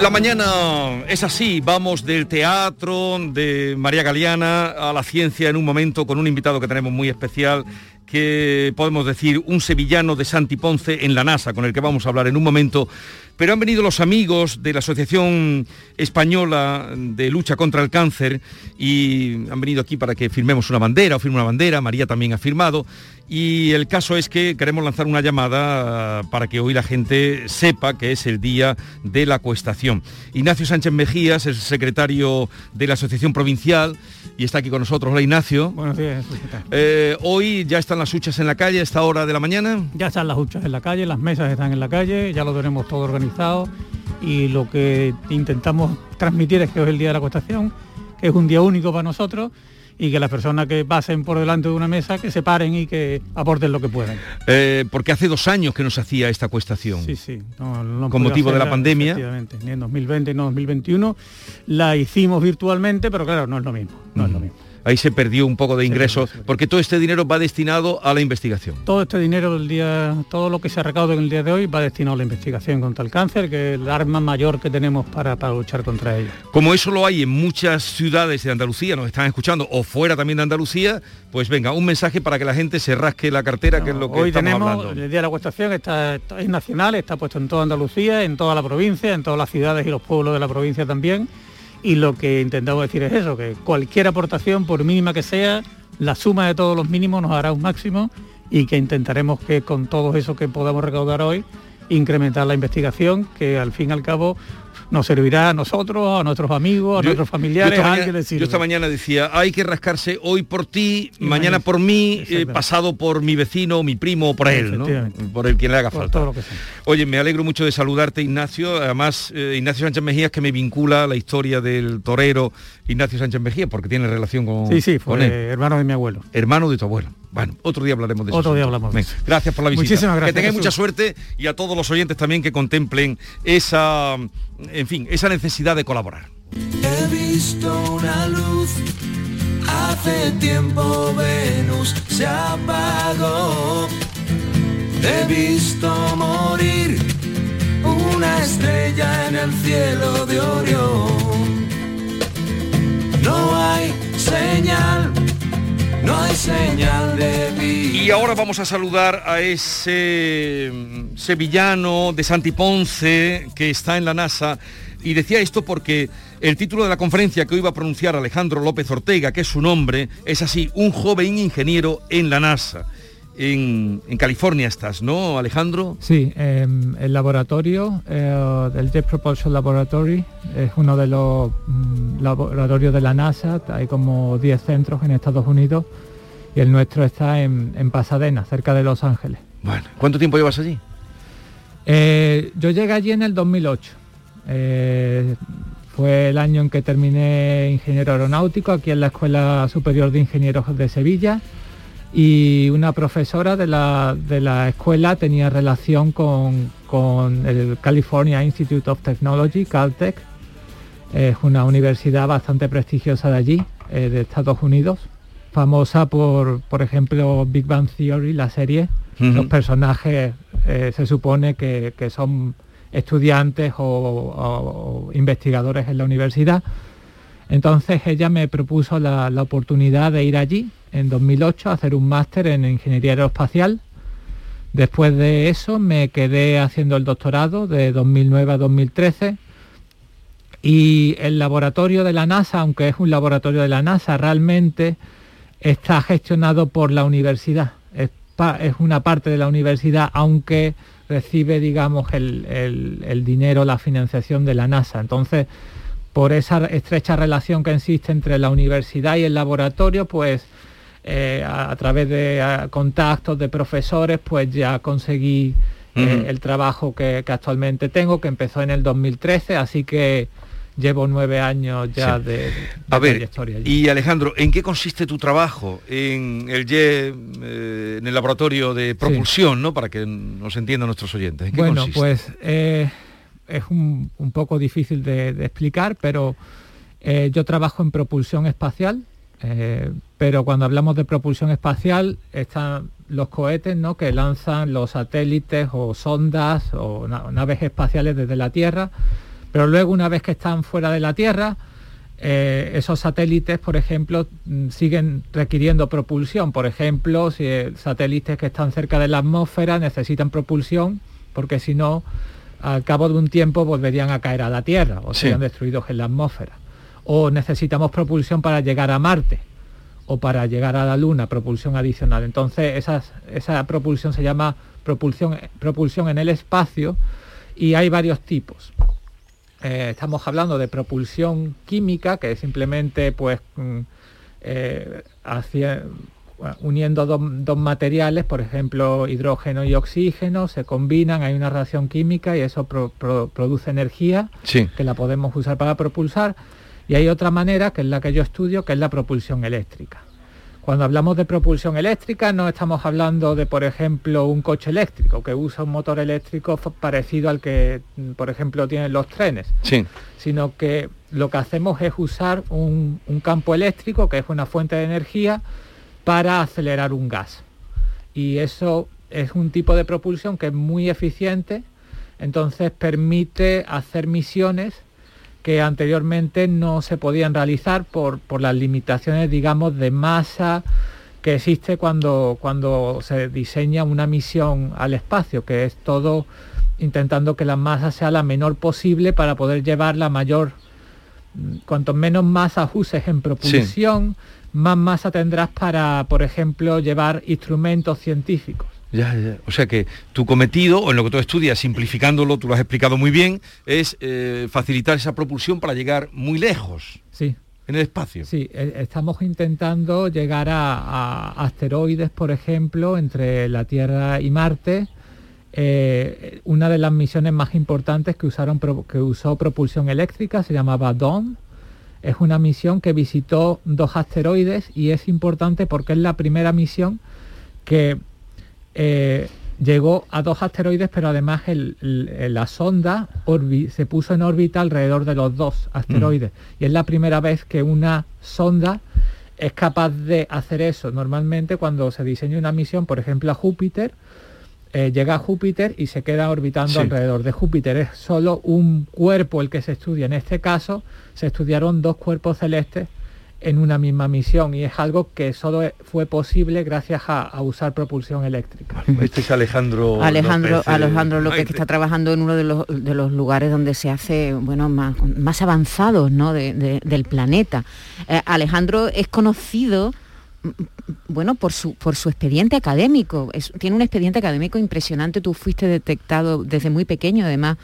La mañana es así, vamos del teatro de María Galeana a la ciencia en un momento con un invitado que tenemos muy especial, que podemos decir un sevillano de Santi Ponce en la NASA, con el que vamos a hablar en un momento. Pero han venido los amigos de la Asociación Española de Lucha contra el Cáncer y han venido aquí para que firmemos una bandera o firme una bandera, María también ha firmado. Y el caso es que queremos lanzar una llamada para que hoy la gente sepa que es el día de la acuestación. Ignacio Sánchez Mejías es secretario de la Asociación Provincial y está aquí con nosotros. Hola Ignacio. Buenos días. Eh, hoy ya están están las huchas en la calle a esta hora de la mañana? Ya están las huchas en la calle, las mesas están en la calle, ya lo tenemos todo organizado y lo que intentamos transmitir es que hoy es el día de la acuestación, que es un día único para nosotros y que las personas que pasen por delante de una mesa que se paren y que aporten lo que puedan. Eh, porque hace dos años que no se hacía esta acuestación. Sí, sí. No, no Con motivo de la pandemia. efectivamente, Ni en 2020 ni en 2021. La hicimos virtualmente, pero claro, no es lo mismo. No es lo mismo. Ahí se perdió un poco de ingresos, porque todo este dinero va destinado a la investigación. Todo este dinero del día, todo lo que se ha recaudado en el día de hoy va destinado a la investigación contra el cáncer, que es el arma mayor que tenemos para, para luchar contra ello. Como eso lo hay en muchas ciudades de Andalucía, nos están escuchando, o fuera también de Andalucía, pues venga, un mensaje para que la gente se rasque la cartera, que es lo que Hoy estamos tenemos hablando. el Día de la está, está- es nacional, está puesto en toda Andalucía, en toda la provincia, en todas las ciudades y los pueblos de la provincia también. Y lo que intentamos decir es eso, que cualquier aportación, por mínima que sea, la suma de todos los mínimos nos hará un máximo y que intentaremos que con todo eso que podamos recaudar hoy, incrementar la investigación, que al fin y al cabo nos servirá a nosotros, a nuestros amigos, a Yo- nuestros familiares, yo esta mañana- yo esta decía, hay que rascarse hoy por ti, Y mañana por mí, eh, pasado por mi vecino, mi primo por él, ¿no? Por el quien le haga Por falta. todo lo que sea. Oye, me alegro mucho de saludarte, Ignacio. Además, eh, Ignacio Sánchez Mejías, que me vincula a la historia del torero Ignacio Sánchez Mejías, porque tiene relación con, Sí, sí, con fue él. hermano de mi abuelo. Hermano de tu abuelo. Bueno, otro día hablaremos de eso. Otro día hablamos de Gracias por la visita. Muchísimas gracias, Que tengáis mucha suerte y a todos los oyentes también que contemplen esa, en fin, esa necesidad de colaborar. He visto una luz, hace tiempo Venus se apagó. He visto morir una estrella en el cielo de Orión. Señal, no hay señal de vida. Y ahora vamos a saludar a ese mm, sevillano de Santi Ponce que está en la NASA. Y decía esto porque el título de la conferencia que hoy va a pronunciar Alejandro López Ortega, que es su nombre, es así, un joven ingeniero en la NASA. En, en California estás, ¿no, Alejandro? Sí, em, el laboratorio eh, del Jet Propulsion Laboratory es uno de los mm, laboratorios de la NASA, hay como 10 centros en Estados Unidos y el nuestro está en, en Pasadena, cerca de Los Ángeles. Bueno, ¿cuánto tiempo llevas allí? Eh, yo llegué allí en el 2008. Eh, fue el año en que terminé ingeniero aeronáutico aquí en la Escuela Superior de Ingenieros de Sevilla y una profesora de la, de la escuela tenía relación con, con el California Institute of Technology, Caltech. Es una universidad bastante prestigiosa de allí, eh, de Estados Unidos, famosa por, por ejemplo, Big Bang Theory, la serie. Los personajes eh, se supone que, que son estudiantes o, o- o investigadores en la universidad. Entonces ella me propuso la, la oportunidad de ir allí en 2008 a hacer un máster en ingeniería aeroespacial. Después de eso me quedé haciendo el doctorado de 2009 a 2013 y el laboratorio de la NASA, aunque es un laboratorio de la NASA, realmente está gestionado por la universidad. Es, pa- es una parte de la universidad, aunque recibe, digamos, el, el- el dinero, la financiación de la NASA. Entonces, por esa estrecha relación que existe entre la universidad y el laboratorio, pues eh, a, a través de a, contactos de profesores, pues ya conseguí eh, el trabajo que, que actualmente tengo, que empezó en el 2013, así que llevo nueve años ya Sí. de, de A ver, trayectoria y Alejandro, ¿en qué consiste tu trabajo en el eh, en el laboratorio de propulsión, ¿no? Para que nos entiendan nuestros oyentes. ¿En qué Bueno, consiste? pues eh, es un, un poco difícil de, de explicar, pero eh, yo trabajo en propulsión espacial, pero cuando hablamos de propulsión espacial están los cohetes ¿no? que lanzan los satélites o sondas o na- naves espaciales desde la Tierra, pero luego una vez que están fuera de la Tierra, eh, esos satélites, por ejemplo, mm, siguen requiriendo propulsión. Por ejemplo, si eh, satélites que están cerca de la atmósfera necesitan propulsión, porque si no, al cabo de un tiempo volverían a caer a la Tierra o Sí. serían destruidos en la atmósfera. O necesitamos propulsión para llegar a Marte o para llegar a la Luna, propulsión adicional. Entonces, esas- esa propulsión se llama propulsión, propulsión en el espacio y hay varios tipos. Eh, estamos hablando de propulsión química, que es simplemente pues mm, eh, hacia- bueno, uniendo dos, dos materiales, por ejemplo, hidrógeno y oxígeno, se combinan, hay una reacción química y eso pro- pro- produce energía Sí. que la podemos usar para propulsar. Y hay otra manera, que es la que yo estudio, que es la propulsión eléctrica. Cuando hablamos de propulsión eléctrica no estamos hablando de, por ejemplo, un coche eléctrico que usa un motor eléctrico parecido al que, mm, por ejemplo, tienen los trenes, Sí. sino que lo que hacemos es usar un, un campo eléctrico, que es una fuente de energía, para acelerar un gas. Y eso es un tipo de propulsión que es muy eficiente, entonces permite hacer misiones que anteriormente no se podían realizar por, por las limitaciones, digamos, de masa que existe cuando, cuando se diseña una misión al espacio, que es todo intentando que la masa sea la menor posible para poder llevar la mayor, cuanto menos masa uses en propulsión, más masa tendrás para, por ejemplo, llevar instrumentos científicos. Ya, ya. O sea que tu cometido, o en lo que tú estudias, simplificándolo, tú lo has explicado muy bien, es eh, facilitar esa propulsión para llegar muy lejos. Sí. En el espacio. Sí, e- estamos intentando llegar a, a asteroides, por ejemplo, entre la Tierra y Marte. Eh, una de las misiones más importantes que, usaron, que usó propulsión eléctrica se llamaba Dawn. Es una misión que visitó dos asteroides y es importante porque es la primera misión que eh, llegó a dos asteroides, pero además el- el- la sonda orbi- se puso en órbita alrededor de los dos asteroides. Y es la primera vez que una sonda es capaz de hacer eso. Normalmente cuando se diseña una misión, por ejemplo a Júpiter, eh, llega a Júpiter y se queda orbitando Sí. alrededor de Júpiter. Es solo un cuerpo el que se estudia. En este caso se estudiaron dos cuerpos celestes en una misma misión y es algo que solo fue posible gracias a, a usar propulsión eléctrica. Este es Alejandro. Alejandro, López, eh, Alejandro López, que Maite. está trabajando en uno de los, de los lugares donde se hace, bueno, más, más avanzados ¿no? de- de- del planeta. Eh, Alejandro es conocido, mm, bueno, por su, por su expediente académico. Es- tiene un expediente académico impresionante. Tú fuiste detectado desde muy pequeño, además,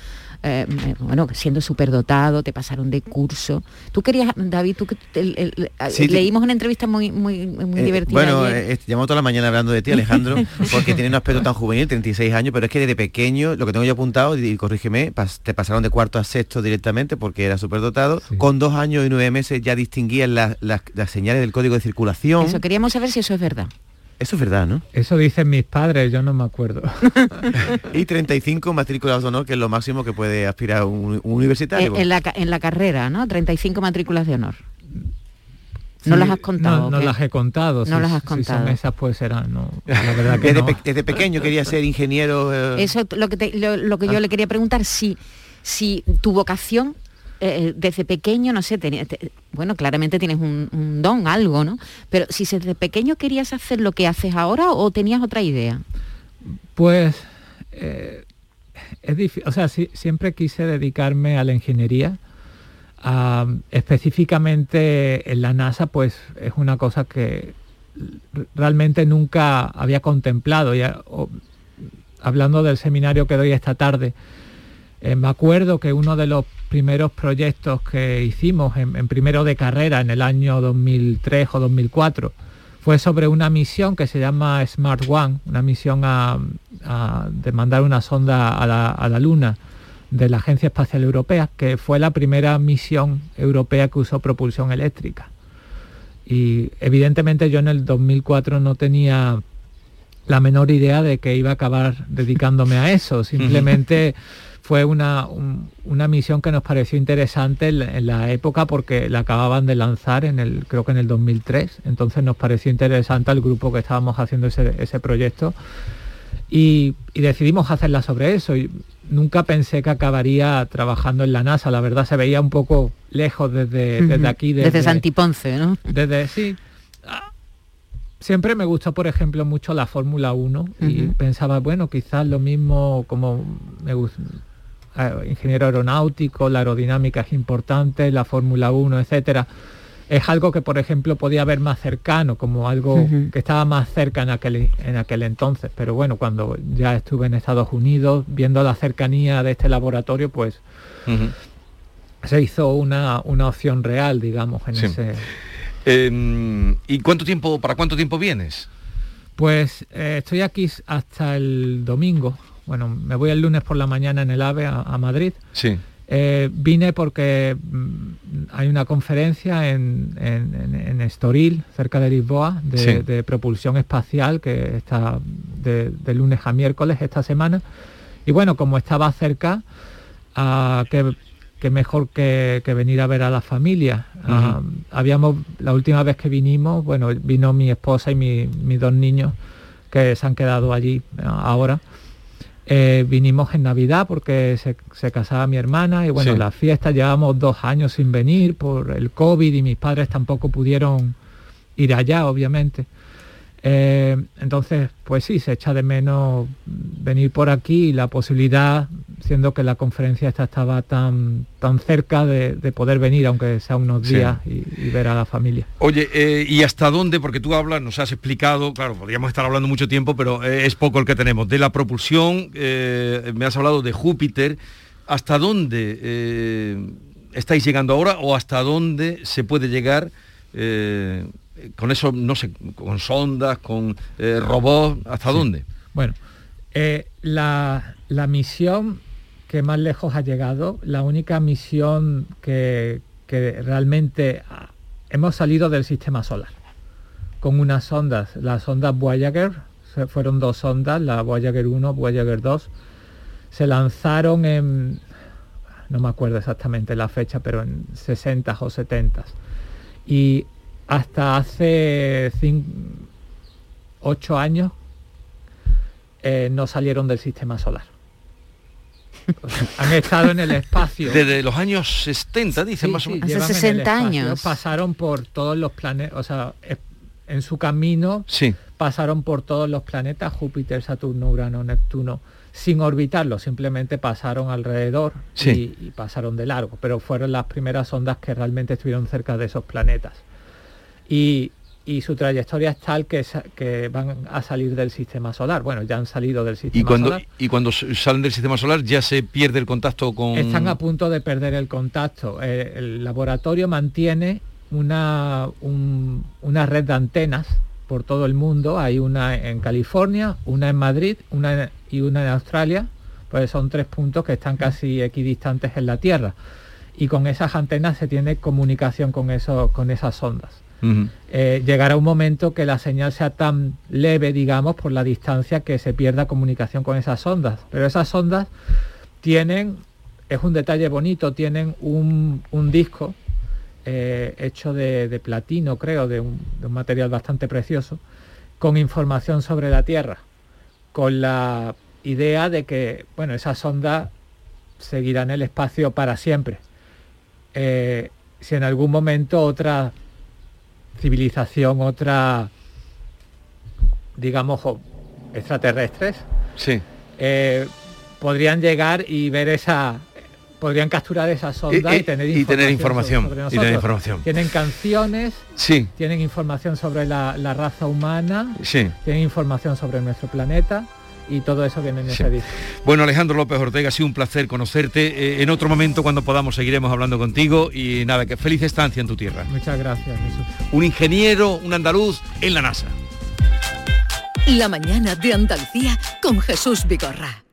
eh, eh, bueno, siendo superdotado, te pasaron de curso. Tú querías, David, tú que el- el- Sí, leímos una entrevista muy, muy, muy Eh, divertida. bueno, ayer. eh, llevamos toda la mañana hablando de ti, Alejandro, porque tiene un aspecto tan juvenil, 36 años, pero es que desde pequeño, lo que tengo yo apuntado, y corrígeme, pas- te pasaron de cuarto a sexto directamente porque era superdotado. Con dos años y nueve meses ya distinguían las, las- las señales del código de circulación. Eso, queríamos saber si eso es verdad. Eso es verdad, ¿no? Eso dicen mis padres, yo no me acuerdo. y 35 matrículas de honor, que es lo máximo que puede aspirar un, un universitario. Eh, en, la, en la carrera, ¿no? 35 matrículas de honor. ¿No Sí, las has contado? No, las he contado. No si- las has si contado. son esas pues serán, no. La verdad que desde, no. pe- desde pequeño quería ser ingeniero. eh, Eso es lo que, te- lo, lo que Ah. yo le quería preguntar, si, si tu vocación eh, desde pequeño, no sé, tenía- te- bueno, claramente tienes un, don, algo, ¿no? Pero si desde pequeño querías hacer lo que haces ahora o tenías otra idea. Pues eh, es difícil, o sea, sí- siempre quise dedicarme a la ingeniería. Específicamente en la NASA, pues es una cosa que realmente nunca había contemplado. Ya, hablando del seminario que doy esta tarde, eh, me acuerdo que uno de los primeros proyectos que hicimos en, en primero de carrera en el año 2003 o 2004 fue sobre una misión que se llama Smart One, una misión a, a- de mandar una sonda a la, a la Luna de la Agencia Espacial Europea, que fue la primera misión europea que usó propulsión eléctrica. Y evidentemente yo en el 2004 no tenía la menor idea de que iba a acabar dedicándome a eso. Simplemente fue una, un- una misión que nos pareció interesante en, la- en la época porque la acababan de lanzar en el, creo que en el 2003. Entonces nos pareció interesante al grupo que estábamos haciendo ese, ese proyecto y, y decidimos hacerla sobre eso. Y nunca pensé que acabaría trabajando en la NASA. La verdad se veía un poco lejos desde, desde aquí. Desde Santiponce, ¿no? Desde, sí. Ah, Siempre me gustó, por ejemplo, mucho la Fórmula 1 y pensaba, bueno, quizás lo mismo como me gusta, ingeniero aeronáutico, la aerodinámica es importante, la Fórmula 1, etcétera. Es algo que, por ejemplo, podía ver más cercano, como algo que estaba más cerca en aquel, en aquel entonces. Pero bueno, cuando ya estuve en Estados Unidos, viendo la cercanía de este laboratorio, pues se hizo una, una opción real, digamos, en Sí. ese... Em, ¿Y cuánto tiempo, para cuánto tiempo vienes? Pues eh, estoy aquí hasta el domingo. Bueno, me voy el lunes por la mañana en el AVE a, a Madrid. Sí. Eh, vine porque mm, hay una conferencia en, en- en- Estoril, cerca de Lisboa, de, Sí. de propulsión espacial, que está de, de lunes a miércoles esta semana. Y bueno, como estaba cerca, ah, que, que mejor que, que venir a ver a la familia. Ah, habíamos, la última vez que vinimos, bueno, vino mi esposa y mi- mis dos niños que se han quedado allí ah, ahora. Eh, vinimos en Navidad porque se, se casaba mi hermana y bueno, Sí. la fiesta llevamos dos años sin venir por el COVID y mis padres tampoco pudieron ir allá, obviamente. Eh, entonces, pues sí, se echa de menos venir por aquí y la posibilidad, siendo que la conferencia esta estaba tan, tan cerca de, de poder venir, aunque sea unos Sí. días, y, y ver a la familia. Oye, eh, ¿y hasta dónde? Porque tú hablas, nos has explicado, claro, podríamos estar hablando mucho tiempo, pero eh, es poco el que tenemos. De la propulsión, me has hablado de Júpiter. ¿Hasta dónde estáis llegando ahora o hasta dónde se puede llegar con eso, no sé, con sondas, con eh, robots? ¿Hasta dónde? Bueno, eh, la, la misión que más lejos ha llegado, la única misión que, que realmente hemos salido del sistema solar con unas sondas, las sondas Voyager, se- fueron dos sondas, la Voyager 1, Voyager 2, se lanzaron en, no me acuerdo exactamente la fecha, pero en 60 o 70 y hasta hace 8 años eh, no salieron del sistema solar. O sea, han estado en el espacio. Desde los años 70, dicen Sí, más sí, o menos. llevan en el espacio, Pasaron por todos los planetas, o sea, en su camino Sí. pasaron por todos los planetas, Júpiter, Saturno, Urano, Neptuno, sin orbitarlo, simplemente pasaron alrededor Sí. y, y pasaron de largo, pero fueron las primeras ondas que realmente estuvieron cerca de esos planetas. Y, y su trayectoria es tal que, van a salir del sistema solar. Bueno, ya han salido del sistema Y cuando, solar. y cuando salen del sistema solar ya se pierde el contacto con... Están a punto de perder el contacto. Eh, el laboratorio mantiene una, un- una red de antenas por todo el mundo. Hay una en California, una en Madrid una en- y una en Australia. Pues son tres puntos que están casi equidistantes en la Tierra. Y con esas antenas se tiene comunicación con, eso, con esas ondas. Eh, llegará un momento que la señal sea tan leve, digamos, por la distancia que se pierda comunicación con esas ondas. Pero esas ondas tienen, es un detalle bonito, tienen un, disco eh, hecho de, platino, creo, de un, material bastante precioso, con información sobre la Tierra, con la idea de que, bueno, esas ondas seguirán el espacio para siempre. Eh, si en algún momento otra civilización, otra, digamos, extraterrestres, Sí. eh, podrían llegar y ver esa, podrían capturar esa sonda Eh, y, eh, tener y tener información, sobre y tener información. Tienen canciones, Sí. tienen información sobre la, la raza humana, Sí. tienen información sobre nuestro planeta y todo eso viene en ese disco. Bueno, Alejandro López Ortega, ha sido un placer conocerte. Eh, en otro momento, cuando podamos, seguiremos hablando contigo. Y nada, que feliz estancia en tu tierra. Muchas gracias, Jesús. Un ingeniero, un andaluz en la NASA. La mañana de Andalucía con Jesús Vigorra.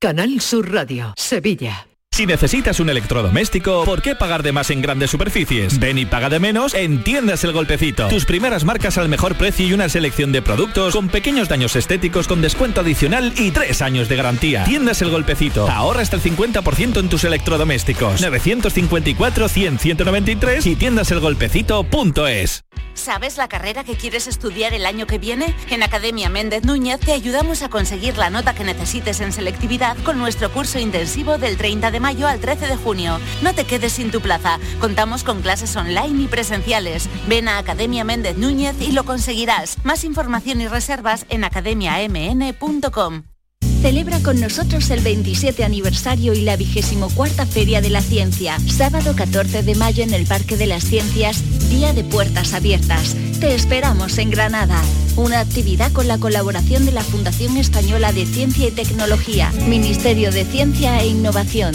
Canal Sur Radio, Sevilla. Si necesitas un electrodoméstico, ¿por qué pagar de más en grandes superficies? Ven y paga de menos en Tiendas El Golpecito. Tus primeras marcas al mejor precio y una selección de productos con pequeños daños estéticos con descuento adicional y tres años de garantía. Tiendas El Golpecito. Ahorra hasta el 50% en tus electrodomésticos. 954-100-193 y tiendaselgolpecito.es. ¿Sabes la carrera que quieres estudiar el año que viene? En Academia Méndez Núñez te ayudamos a conseguir la nota que necesites en selectividad con nuestro curso intensivo del 30 de mayo al 13 de junio. No te quedes sin tu plaza. Contamos con clases online y presenciales. Ven a Academia Méndez Núñez y lo conseguirás. Más información y reservas en academiamn.com. Celebra con nosotros el 27 aniversario y la 24 Feria de la Ciencia. Sábado 14 de mayo en el Parque de las Ciencias, Día de Puertas Abiertas. Te esperamos en Granada. Una actividad con la colaboración de la Fundación Española de Ciencia y Tecnología, Ministerio de Ciencia e Innovación.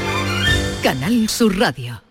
Canal Sur Radio.